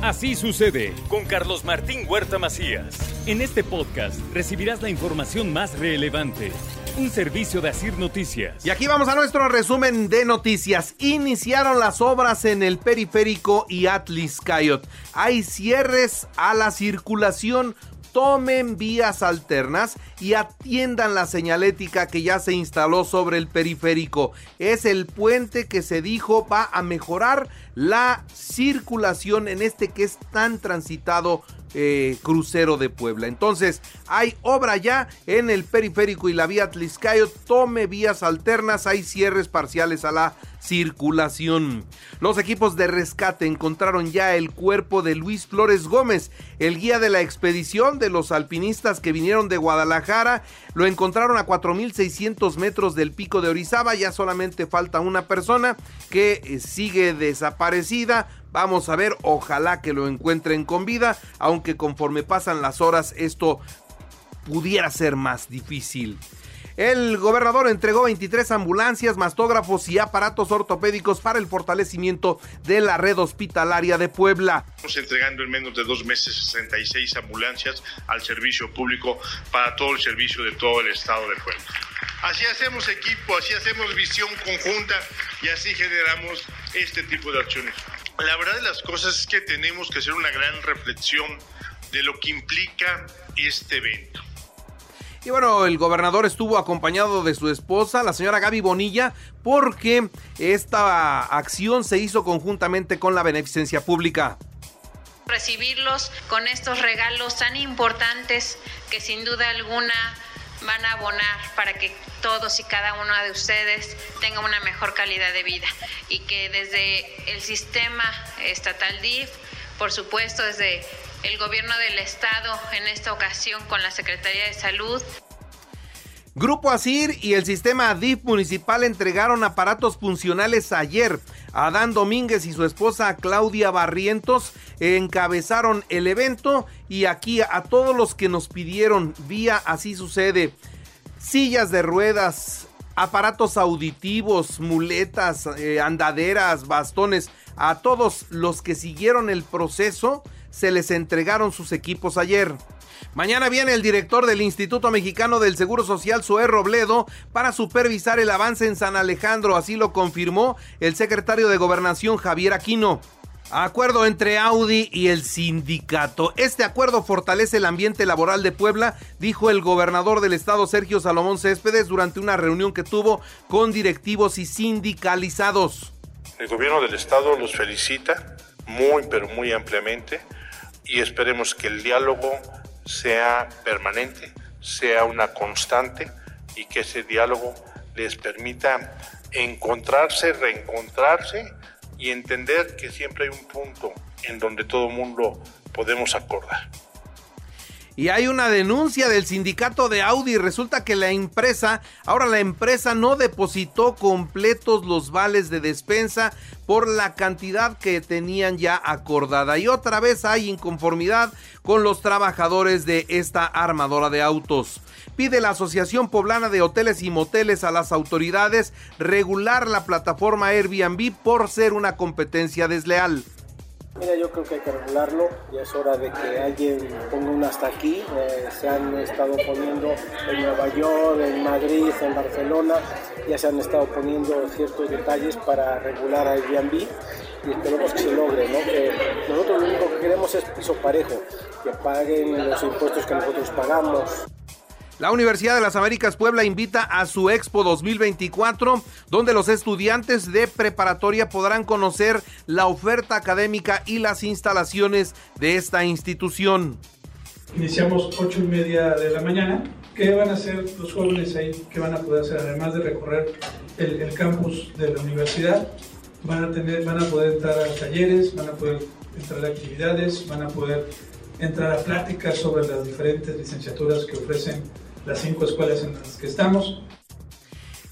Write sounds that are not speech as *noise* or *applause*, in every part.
Así sucede con Carlos Martín Huerta Macías. En este podcast recibirás la información más relevante. Un servicio de Asir Noticias. Y aquí vamos a nuestro resumen de noticias. Iniciaron las obras en el periférico y Atlis Cayot. Hay cierres a la circulación tomen vías alternas y atiendan la señalética que ya se instaló sobre el periférico. Es el puente que se dijo va a mejorar la circulación en este que es tan transitado eh, crucero de Puebla. Entonces, hay obra ya en el periférico y la vía Tliscayo. Tome vías alternas, hay cierres parciales a la circulación. Los equipos de rescate encontraron ya el cuerpo de Luis Flores Gómez, el guía de la expedición de los alpinistas que vinieron de Guadalajara. Lo encontraron a 4.600 metros del pico de Orizaba. Ya solamente falta una persona que eh, sigue desaparecida. Vamos a ver, ojalá que lo encuentren con vida, aunque conforme pasan las horas esto pudiera ser más difícil. El gobernador entregó 23 ambulancias, mastógrafos y aparatos ortopédicos para el fortalecimiento de la red hospitalaria de Puebla. Estamos entregando en menos de dos meses 66 ambulancias al servicio público para todo el servicio de todo el estado de Puebla. Así hacemos equipo, así hacemos visión conjunta y así generamos este tipo de acciones. La verdad de las cosas es que tenemos que hacer una gran reflexión de lo que implica este evento. Y bueno, el gobernador estuvo acompañado de su esposa, la señora Gaby Bonilla, porque esta acción se hizo conjuntamente con la beneficencia pública. Recibirlos con estos regalos tan importantes que sin duda alguna van a abonar para que todos y cada uno de ustedes tengan una mejor calidad de vida. Y que desde el sistema estatal DIF, por supuesto desde el gobierno del estado en esta ocasión con la Secretaría de Salud. Grupo Asir y el sistema DIF municipal entregaron aparatos funcionales ayer. Adán Domínguez y su esposa Claudia Barrientos encabezaron el evento y aquí a todos los que nos pidieron vía así sucede sillas de ruedas, aparatos auditivos, muletas, eh, andaderas, bastones, a todos los que siguieron el proceso se les entregaron sus equipos ayer. Mañana viene el director del Instituto Mexicano del Seguro Social, Zoé Robledo, para supervisar el avance en San Alejandro, así lo confirmó el secretario de Gobernación Javier Aquino. Acuerdo entre Audi y el sindicato. Este acuerdo fortalece el ambiente laboral de Puebla, dijo el gobernador del estado Sergio Salomón Céspedes durante una reunión que tuvo con directivos y sindicalizados. El gobierno del estado los felicita muy, pero muy ampliamente y esperemos que el diálogo sea permanente, sea una constante y que ese diálogo les permita encontrarse, reencontrarse y entender que siempre hay un punto en donde todo el mundo podemos acordar. Y hay una denuncia del sindicato de Audi. Resulta que la empresa, ahora la empresa no depositó completos los vales de despensa por la cantidad que tenían ya acordada. Y otra vez hay inconformidad con los trabajadores de esta armadora de autos. Pide la Asociación Poblana de Hoteles y Moteles a las autoridades regular la plataforma Airbnb por ser una competencia desleal. Mira, yo creo que hay que regularlo, ya es hora de que alguien ponga un hasta aquí. Eh, se han estado poniendo en Nueva York, en Madrid, en Barcelona, ya se han estado poniendo ciertos detalles para regular Airbnb y esperemos que se logre, ¿no? Que nosotros lo único que queremos es piso parejo, que paguen los impuestos que nosotros pagamos. La Universidad de las Américas Puebla invita a su Expo 2024, donde los estudiantes de preparatoria podrán conocer la oferta académica y las instalaciones de esta institución. Iniciamos ocho y media de la mañana. ¿Qué van a hacer los jóvenes ahí? ¿Qué van a poder hacer? Además de recorrer el, el campus de la universidad, van a, tener, van a poder entrar a talleres, van a poder entrar a actividades, van a poder entrar a pláticas sobre las diferentes licenciaturas que ofrecen las cinco escuelas en las que estamos.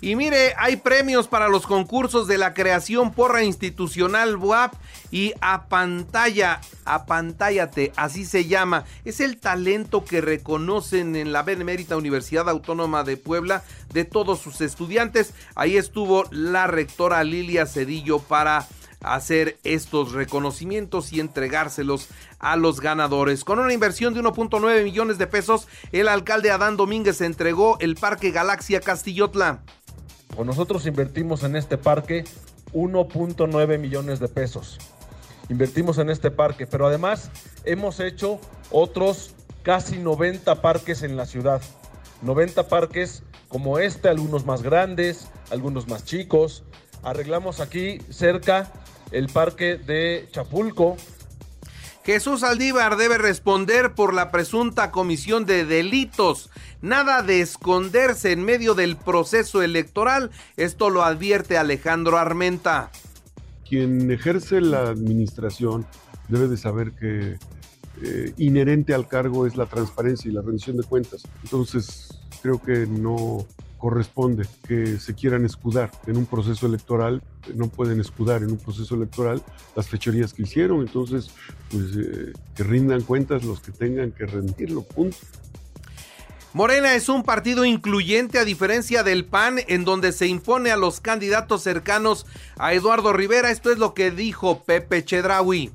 Y mire, hay premios para los concursos de la creación porra institucional WAP y a pantalla, apantállate, así se llama. Es el talento que reconocen en la Benemérita Universidad Autónoma de Puebla de todos sus estudiantes. Ahí estuvo la rectora Lilia Cedillo para hacer estos reconocimientos y entregárselos a los ganadores. Con una inversión de 1.9 millones de pesos, el alcalde Adán Domínguez entregó el Parque Galaxia Castillotla. Pues nosotros invertimos en este parque 1.9 millones de pesos. Invertimos en este parque, pero además hemos hecho otros casi 90 parques en la ciudad. 90 parques como este, algunos más grandes, algunos más chicos. Arreglamos aquí cerca el parque de Chapulco. Jesús Aldívar debe responder por la presunta comisión de delitos. Nada de esconderse en medio del proceso electoral. Esto lo advierte Alejandro Armenta. Quien ejerce la administración debe de saber que eh, inherente al cargo es la transparencia y la rendición de cuentas. Entonces, creo que no corresponde que se quieran escudar en un proceso electoral, no pueden escudar en un proceso electoral las fechorías que hicieron, entonces pues eh, que rindan cuentas los que tengan que rendirlo, punto. Morena es un partido incluyente a diferencia del PAN en donde se impone a los candidatos cercanos a Eduardo Rivera. Esto es lo que dijo Pepe Chedraui.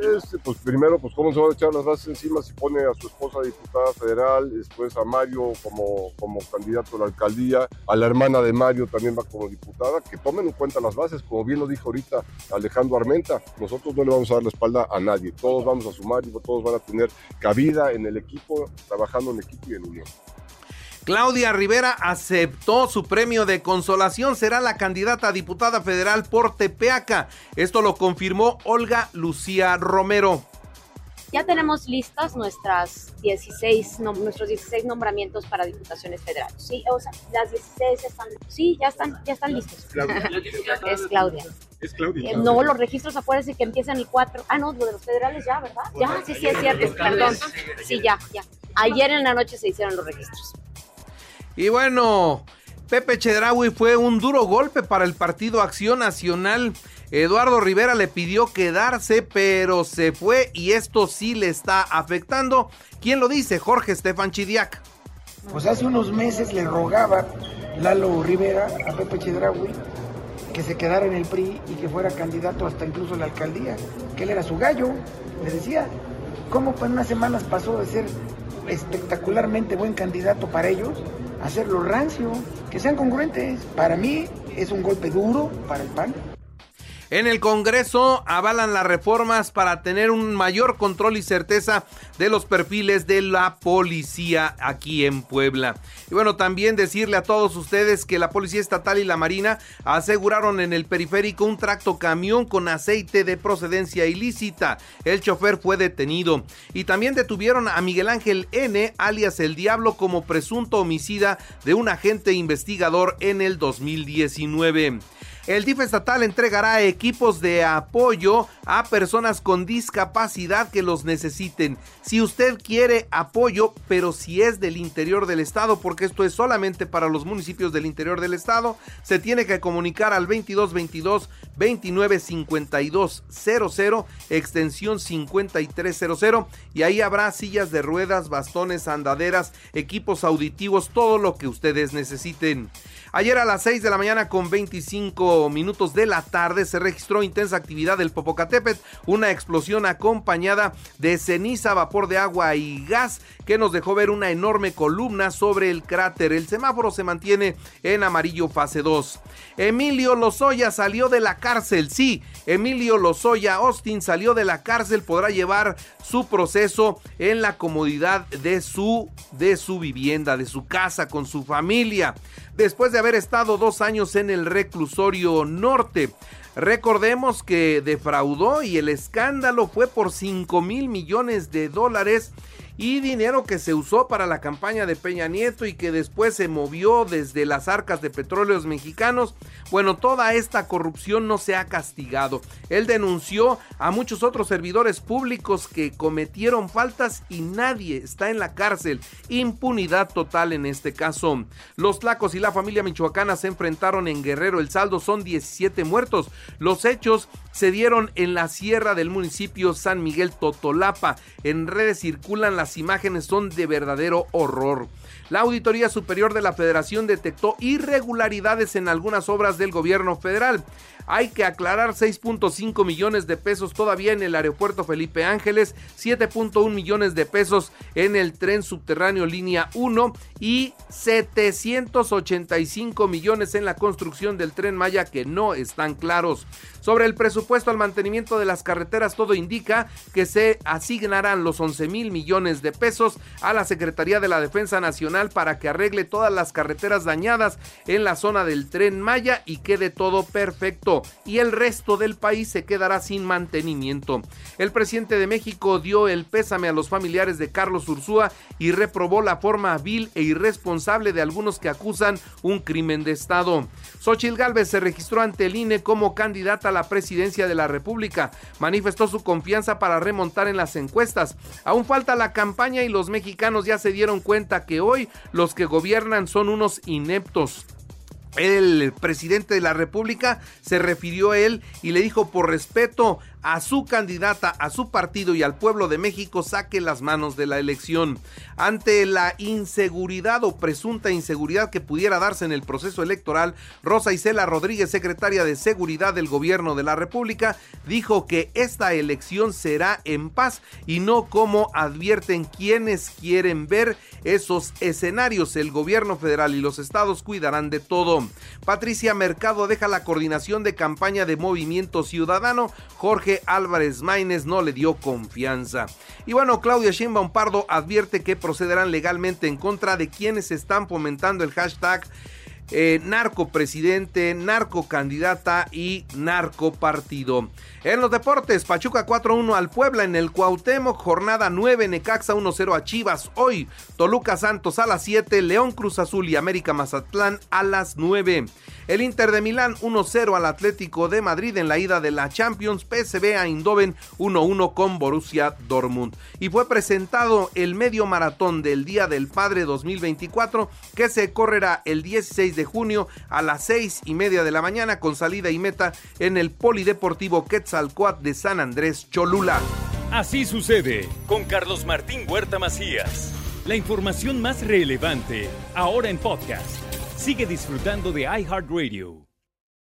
Este, pues primero, pues cómo se van a echar las bases encima si pone a su esposa diputada federal, después a Mario como, como candidato a la alcaldía, a la hermana de Mario también va como diputada, que tomen en cuenta las bases, como bien lo dijo ahorita Alejandro Armenta, nosotros no le vamos a dar la espalda a nadie, todos vamos a sumar y todos van a tener cabida en el equipo, trabajando en equipo y en unión. Claudia Rivera aceptó su premio de consolación, será la candidata a diputada federal por Tepeaca. Esto lo confirmó Olga Lucía Romero. Ya tenemos listas nuestras 16, nuestros 16 nombramientos para diputaciones federales. Sí, o sea, las 16 están, sí, ya están, ya están listos. *laughs* es Claudia. Es Claudia. Eh, no, los registros, acuérdense que empiezan el 4. Ah, no, lo de los federales ya, ¿verdad? Ya, sí, sí, es cierto, perdón. Sí, ya, ya. Ayer en la noche se hicieron los registros. Y bueno, Pepe Chedraui fue un duro golpe para el Partido Acción Nacional. Eduardo Rivera le pidió quedarse, pero se fue y esto sí le está afectando. ¿Quién lo dice? Jorge Estefan Chidiac. Pues hace unos meses le rogaba Lalo Rivera a Pepe Chedraui que se quedara en el PRI y que fuera candidato hasta incluso a la alcaldía, que él era su gallo, le decía. ¿Cómo en unas semanas pasó de ser espectacularmente buen candidato para ellos hacerlo rancio, que sean congruentes. Para mí es un golpe duro para el PAN. En el Congreso avalan las reformas para tener un mayor control y certeza de los perfiles de la policía aquí en Puebla. Y bueno, también decirle a todos ustedes que la Policía Estatal y la Marina aseguraron en el periférico un tracto camión con aceite de procedencia ilícita. El chofer fue detenido. Y también detuvieron a Miguel Ángel N., alias El Diablo, como presunto homicida de un agente investigador en el 2019. El DIF estatal entregará equipos de apoyo a personas con discapacidad que los necesiten. Si usted quiere apoyo, pero si es del interior del estado, porque esto es solamente para los municipios del interior del estado, se tiene que comunicar al 2222 295200 extensión 5300 y ahí habrá sillas de ruedas, bastones, andaderas, equipos auditivos, todo lo que ustedes necesiten. Ayer a las 6 de la mañana con 25 minutos de la tarde se registró intensa actividad del Popocatépetl, una explosión acompañada de ceniza, vapor de agua y gas que nos dejó ver una enorme columna sobre el cráter. El semáforo se mantiene en amarillo fase 2. Emilio Lozoya salió de la cárcel. Sí, Emilio Lozoya Austin salió de la cárcel, podrá llevar su proceso en la comodidad de su de su vivienda, de su casa con su familia después de haber estado dos años en el reclusorio norte. Recordemos que defraudó y el escándalo fue por 5 mil millones de dólares y dinero que se usó para la campaña de Peña Nieto y que después se movió desde las arcas de petróleos mexicanos. Bueno, toda esta corrupción no se ha castigado. Él denunció a muchos otros servidores públicos que cometieron faltas y nadie está en la cárcel. Impunidad total en este caso. Los Tlacos y la familia michoacana se enfrentaron en Guerrero. El saldo son 17 muertos. Los hechos se dieron en la sierra del municipio San Miguel Totolapa. En redes circulan las imágenes, son de verdadero horror. La Auditoría Superior de la Federación detectó irregularidades en algunas obras del gobierno federal. Hay que aclarar 6.5 millones de pesos todavía en el aeropuerto Felipe Ángeles, 7.1 millones de pesos en el tren subterráneo línea 1 y 785 millones en la construcción del tren Maya que no están claros. Sobre el presupuesto al mantenimiento de las carreteras, todo indica que se asignarán los 11 mil millones de pesos a la Secretaría de la Defensa Nacional para que arregle todas las carreteras dañadas en la zona del tren Maya y quede todo perfecto. Y el resto del país se quedará sin mantenimiento. El presidente de México dio el pésame a los familiares de Carlos Ursúa y reprobó la forma vil e irresponsable de algunos que acusan un crimen de Estado. Xochil Gálvez se registró ante el INE como candidata a la presidencia de la República. Manifestó su confianza para remontar en las encuestas. Aún falta la campaña y los mexicanos ya se dieron cuenta que hoy los que gobiernan son unos ineptos. El presidente de la República se refirió a él y le dijo por respeto a su candidata, a su partido y al pueblo de México saque las manos de la elección. Ante la inseguridad o presunta inseguridad que pudiera darse en el proceso electoral, Rosa Isela Rodríguez, secretaria de Seguridad del Gobierno de la República, dijo que esta elección será en paz y no como advierten quienes quieren ver esos escenarios. El gobierno federal y los estados cuidarán de todo. Patricia Mercado deja la coordinación de campaña de Movimiento Ciudadano. Jorge Álvarez Maínez no le dio confianza. Y bueno, Claudia Sheinbaum Pardo advierte que procederán legalmente en contra de quienes están fomentando el hashtag eh, narco presidente, narco candidata y narco partido. En los deportes, Pachuca 4-1 al Puebla en el Cuauhtémoc, jornada 9, Necaxa 1-0 a Chivas. Hoy, Toluca Santos a las 7, León Cruz Azul y América Mazatlán a las 9. El Inter de Milán 1-0 al Atlético de Madrid en la ida de la Champions, PSV a Eindhoven 1-1 con Borussia Dortmund. Y fue presentado el medio maratón del Día del Padre 2024 que se correrá el 16 de junio a las 6 y media de la mañana con salida y meta en el Polideportivo Quetzal Quetzalcoatl de San Andrés Cholula. Así sucede con Carlos Martín Huerta Macías. La información más relevante ahora en podcast. Sigue disfrutando de iHeartRadio.